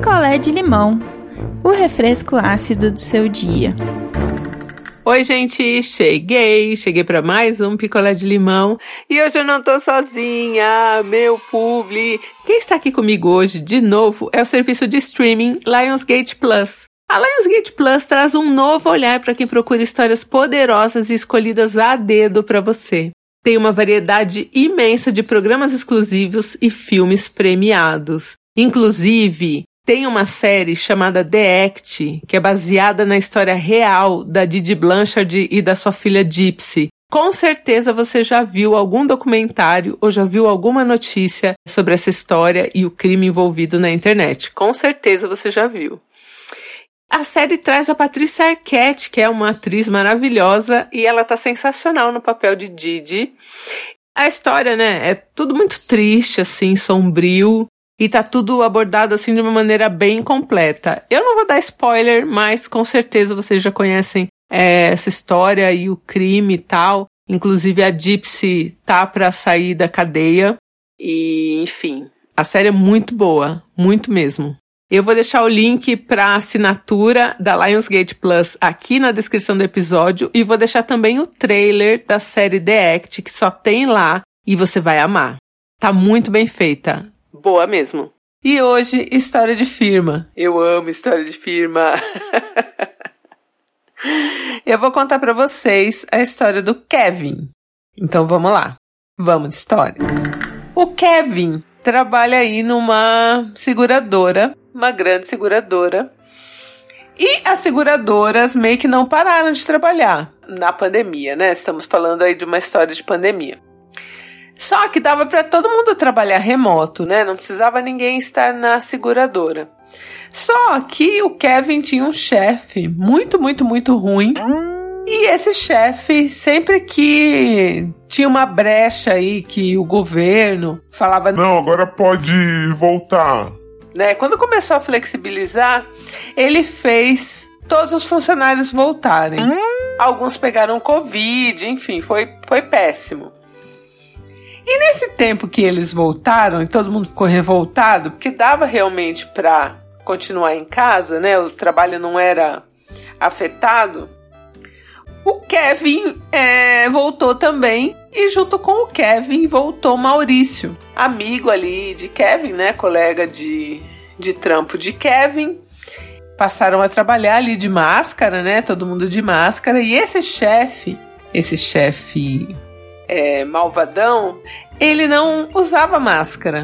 picolé de limão, o refresco ácido do seu dia. Oi, gente, cheguei, cheguei para mais um picolé de limão e hoje eu não tô sozinha, meu publi. Quem está aqui comigo hoje de novo é o serviço de streaming Lionsgate Plus. A Lionsgate Plus traz um novo olhar para quem procura histórias poderosas e escolhidas a dedo para você. Tem uma variedade imensa de programas exclusivos e filmes premiados. Inclusive, tem uma série chamada The Act, que é baseada na história real da Didi Blanchard e da sua filha Gypsy. Com certeza você já viu algum documentário ou já viu alguma notícia sobre essa história e o crime envolvido na internet. Com certeza você já viu. A série traz a Patrícia Arquette, que é uma atriz maravilhosa, e ela tá sensacional no papel de Didi. A história, né, é tudo muito triste, assim, sombrio, e tá tudo abordado assim de uma maneira bem completa. Eu não vou dar spoiler, mas com certeza vocês já conhecem é, essa história e o crime e tal. Inclusive a Gypsy tá para sair da cadeia. E, enfim, a série é muito boa, muito mesmo. Eu vou deixar o link para assinatura da Lionsgate Plus aqui na descrição do episódio e vou deixar também o trailer da série The Act que só tem lá e você vai amar. Tá muito bem feita. Boa mesmo. E hoje, história de firma. Eu amo história de firma. Eu vou contar para vocês a história do Kevin. Então vamos lá. Vamos de história. O Kevin trabalha aí numa seguradora uma grande seguradora. E as seguradoras meio que não pararam de trabalhar na pandemia, né? Estamos falando aí de uma história de pandemia. Só que dava para todo mundo trabalhar remoto, né? Não precisava ninguém estar na seguradora. Só que o Kevin tinha um chefe muito, muito, muito ruim. E esse chefe, sempre que tinha uma brecha aí que o governo falava: Não, agora pode voltar né? Quando começou a flexibilizar, ele fez todos os funcionários voltarem. Hum. Alguns pegaram Covid, enfim, foi, foi péssimo. E nesse tempo que eles voltaram e todo mundo ficou revoltado, porque dava realmente para continuar em casa, né? O trabalho não era afetado. O Kevin é, voltou também e junto com o Kevin voltou Maurício, amigo ali de Kevin, né? Colega de, de trampo de Kevin. Passaram a trabalhar ali de máscara, né? Todo mundo de máscara. E esse chefe, esse chefe é, malvadão, ele não usava máscara.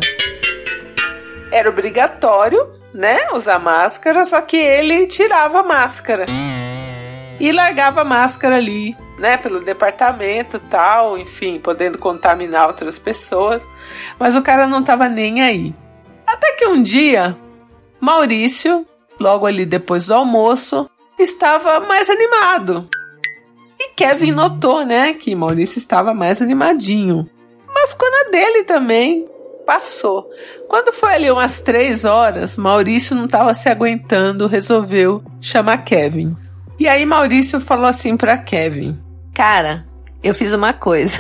Era obrigatório, né? Usar máscara, só que ele tirava a máscara e largava a máscara ali, né, pelo departamento tal, enfim, podendo contaminar outras pessoas. Mas o cara não tava nem aí. Até que um dia, Maurício, logo ali depois do almoço, estava mais animado. E Kevin notou, né, que Maurício estava mais animadinho. Mas ficou na dele também. Passou. Quando foi ali umas três horas, Maurício não estava se aguentando, resolveu chamar Kevin. E aí Maurício falou assim para Kevin: Cara, eu fiz uma coisa.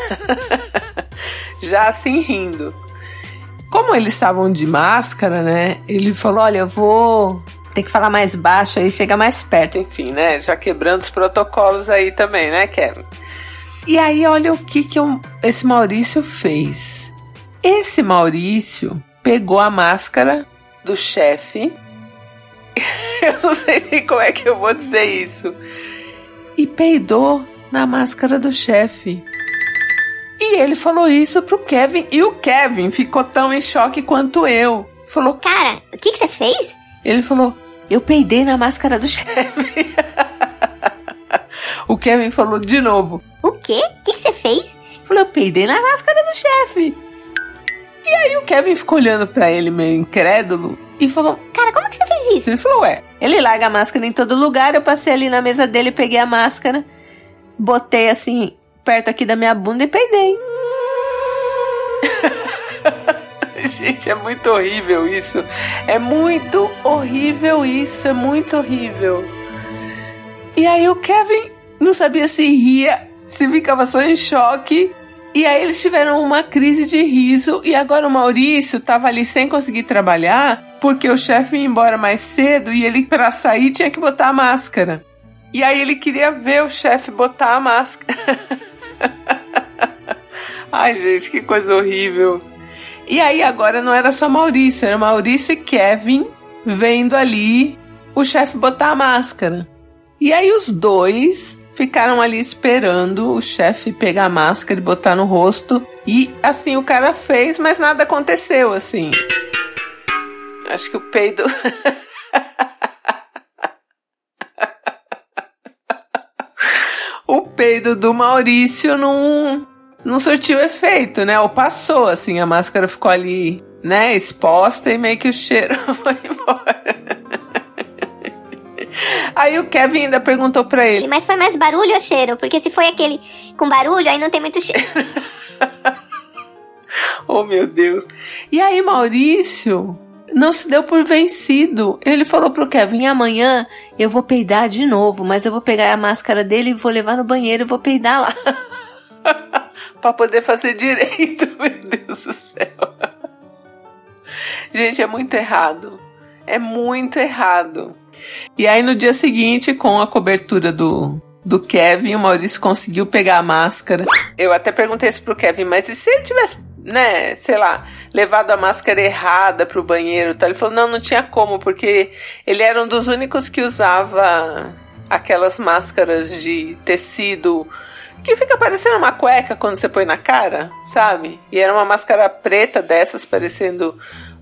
Já assim rindo. Como eles estavam de máscara, né? Ele falou: Olha, eu vou ter que falar mais baixo aí, chega mais perto. Enfim, né? Já quebrando os protocolos aí também, né, Kevin? E aí, olha o que, que eu, esse Maurício fez. Esse Maurício pegou a máscara do chefe eu não sei nem como é que eu vou dizer isso. E peidou na máscara do chefe. E ele falou isso pro Kevin e o Kevin ficou tão em choque quanto eu. Falou: Cara, o que, que você fez? Ele falou: Eu peidei na máscara do chefe. o Kevin falou de novo: O quê? O que, que você fez? Falou: Eu peidei na máscara do chefe. E aí o Kevin ficou olhando para ele meio incrédulo e falou: Cara, como que você fez isso? Ele falou: Ué, ele larga a máscara em todo lugar. Eu passei ali na mesa dele, peguei a máscara, botei assim, perto aqui da minha bunda e peidei. Gente, é muito horrível isso. É muito horrível isso. É muito horrível. E aí o Kevin não sabia se ria, se ficava só em choque. E aí eles tiveram uma crise de riso e agora o Maurício tava ali sem conseguir trabalhar porque o chefe ia embora mais cedo e ele para sair tinha que botar a máscara. E aí ele queria ver o chefe botar a máscara. Ai, gente, que coisa horrível. E aí agora não era só Maurício, era Maurício e Kevin vendo ali o chefe botar a máscara. E aí os dois ficaram ali esperando o chefe pegar a máscara e botar no rosto. E assim o cara fez, mas nada aconteceu assim. Acho que o peido. o peido do Maurício não, não surtiu efeito, né? Ou passou, assim, a máscara ficou ali, né, exposta e meio que o cheiro foi embora. Aí o Kevin ainda perguntou pra ele. Mas foi mais barulho ou cheiro? Porque se foi aquele com barulho, aí não tem muito cheiro. oh, meu Deus. E aí, Maurício não se deu por vencido. Ele falou pro Kevin: amanhã eu vou peidar de novo, mas eu vou pegar a máscara dele e vou levar no banheiro e vou peidar lá. pra poder fazer direito, meu Deus do céu. Gente, é muito errado. É muito errado. E aí no dia seguinte, com a cobertura do, do Kevin, o Maurício conseguiu pegar a máscara. Eu até perguntei isso pro Kevin, mas e se ele tivesse, né, sei lá, levado a máscara errada pro banheiro tal? Ele falou, não, não tinha como, porque ele era um dos únicos que usava aquelas máscaras de tecido que fica parecendo uma cueca quando você põe na cara, sabe? E era uma máscara preta dessas, parecendo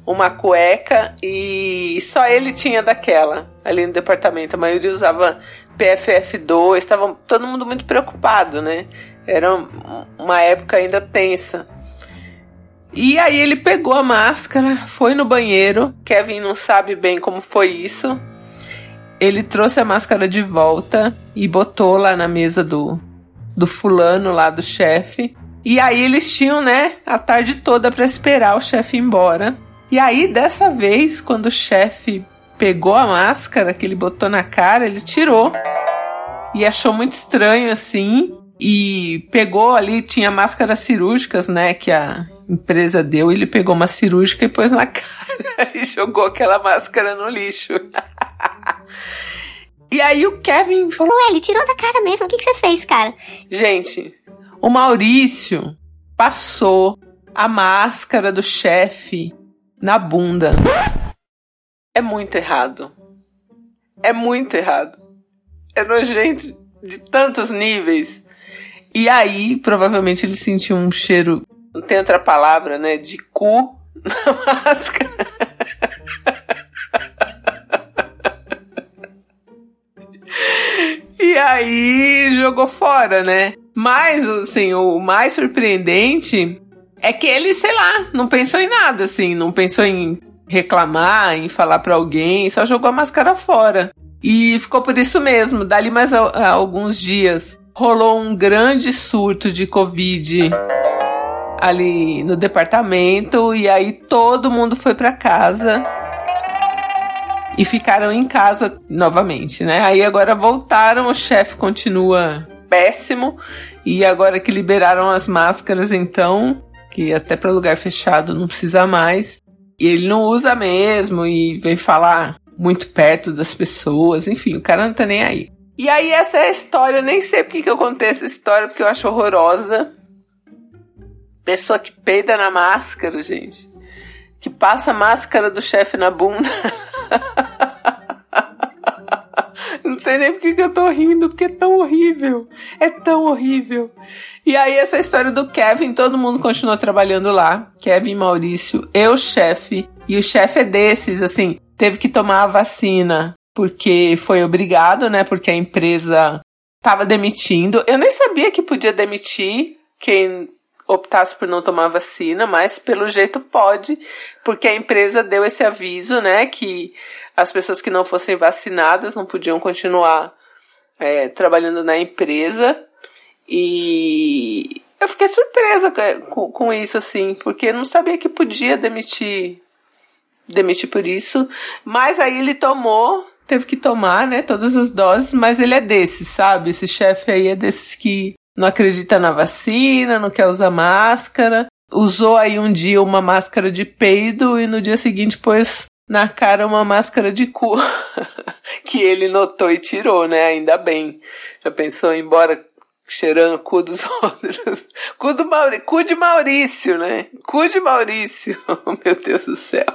uma cueca e só ele tinha daquela ali no departamento. A maioria usava PFF2, estava todo mundo muito preocupado, né? Era uma época ainda tensa. E aí ele pegou a máscara, foi no banheiro. Kevin não sabe bem como foi isso. Ele trouxe a máscara de volta e botou lá na mesa do, do fulano lá do chefe. E aí eles tinham, né, a tarde toda para esperar o chefe embora. E aí, dessa vez, quando o chefe pegou a máscara que ele botou na cara, ele tirou. E achou muito estranho assim. E pegou ali, tinha máscaras cirúrgicas, né? Que a empresa deu. Ele pegou uma cirúrgica e pôs na cara e jogou aquela máscara no lixo. e aí o Kevin falou: Ué, ele tirou da cara mesmo. O que, que você fez, cara? Gente, o Maurício passou a máscara do chefe na bunda. É muito errado. É muito errado. É nojento de tantos níveis. E aí, provavelmente, ele sentiu um cheiro. Não tem outra palavra, né? De cu na máscara. E aí jogou fora, né? Mas, assim, o mais surpreendente é que ele, sei lá, não pensou em nada, assim, não pensou em reclamar, em falar para alguém, só jogou a máscara fora. E ficou por isso mesmo. Dali mais a, a alguns dias rolou um grande surto de Covid ali no departamento e aí todo mundo foi para casa e ficaram em casa novamente, né? Aí agora voltaram, o chefe continua péssimo e agora que liberaram as máscaras, então que até para lugar fechado não precisa mais. E ele não usa mesmo e vem falar muito perto das pessoas, enfim, o cara não tá nem aí. E aí essa é a história, eu nem sei porque que eu contei essa história, porque eu acho horrorosa. Pessoa que peida na máscara, gente. Que passa a máscara do chefe na bunda. Não sei nem porque que eu tô rindo, porque é tão horrível. É tão horrível. E aí, essa história do Kevin, todo mundo continua trabalhando lá. Kevin, Maurício, eu, chefe. E o chefe é desses, assim, teve que tomar a vacina porque foi obrigado, né? Porque a empresa tava demitindo. Eu nem sabia que podia demitir quem optasse por não tomar vacina, mas pelo jeito pode, porque a empresa deu esse aviso, né, que as pessoas que não fossem vacinadas não podiam continuar é, trabalhando na empresa. E eu fiquei surpresa com, com isso, assim, porque eu não sabia que podia demitir, demitir por isso. Mas aí ele tomou, teve que tomar, né, todas as doses, mas ele é desses, sabe? Esse chefe aí é desses que não acredita na vacina, não quer usar máscara. Usou aí um dia uma máscara de peido e no dia seguinte pôs na cara uma máscara de cu. que ele notou e tirou, né? Ainda bem. Já pensou em ir embora cheirando cu dos outros? Cu, do Mauri... cu de Maurício, né? Cu de Maurício. Meu Deus do céu.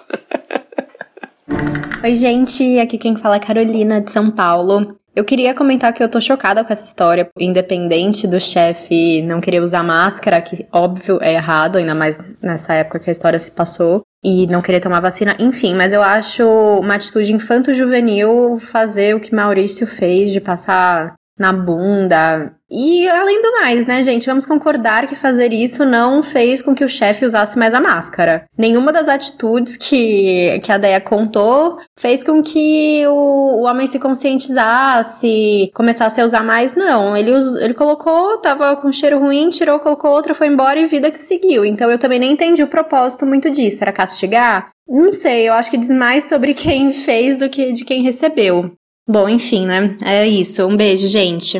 Oi, gente. Aqui quem fala é Carolina de São Paulo. Eu queria comentar que eu tô chocada com essa história, independente do chefe não querer usar máscara, que óbvio é errado, ainda mais nessa época que a história se passou, e não querer tomar vacina, enfim, mas eu acho uma atitude infanto-juvenil fazer o que Maurício fez de passar na bunda. E além do mais, né, gente, vamos concordar que fazer isso não fez com que o chefe usasse mais a máscara. Nenhuma das atitudes que, que a Deia contou fez com que o, o homem se conscientizasse, começasse a usar mais, não. Ele, ele colocou, tava com cheiro ruim, tirou, colocou outra, foi embora e vida que seguiu. Então eu também nem entendi o propósito muito disso. Era castigar? Não sei, eu acho que diz mais sobre quem fez do que de quem recebeu. Bom, enfim, né? É isso. Um beijo, gente.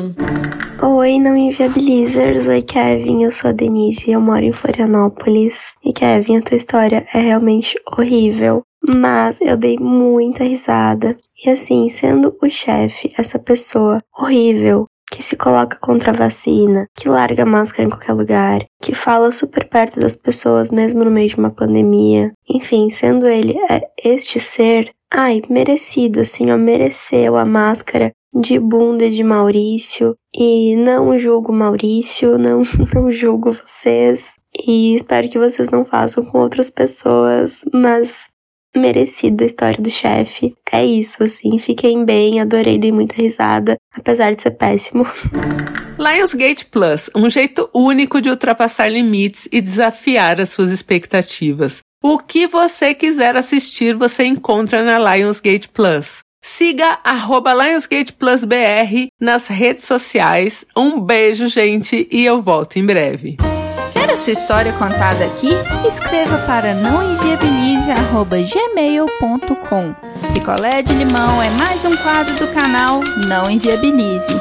Oi, não inviabilizers. Oi, Kevin. Eu sou a Denise e eu moro em Florianópolis. E Kevin, a tua história é realmente horrível. Mas eu dei muita risada. E assim, sendo o chefe, essa pessoa horrível, que se coloca contra a vacina, que larga máscara em qualquer lugar, que fala super perto das pessoas mesmo no meio de uma pandemia. Enfim, sendo ele é este ser, Ai, merecido, assim, ó, mereceu a máscara de bunda de Maurício. E não julgo Maurício, não, não julgo vocês. E espero que vocês não façam com outras pessoas, mas merecido a história do chefe. É isso, assim, fiquem bem, adorei, dei muita risada, apesar de ser péssimo. Lionsgate Plus, um jeito único de ultrapassar limites e desafiar as suas expectativas. O que você quiser assistir, você encontra na Lionsgate Plus. Siga arroba Lionsgate Plus BR nas redes sociais. Um beijo, gente, e eu volto em breve. Quer a sua história contada aqui? Escreva para nãoenviabilize.gmail.com Picolé de limão é mais um quadro do canal Não Enviabilize.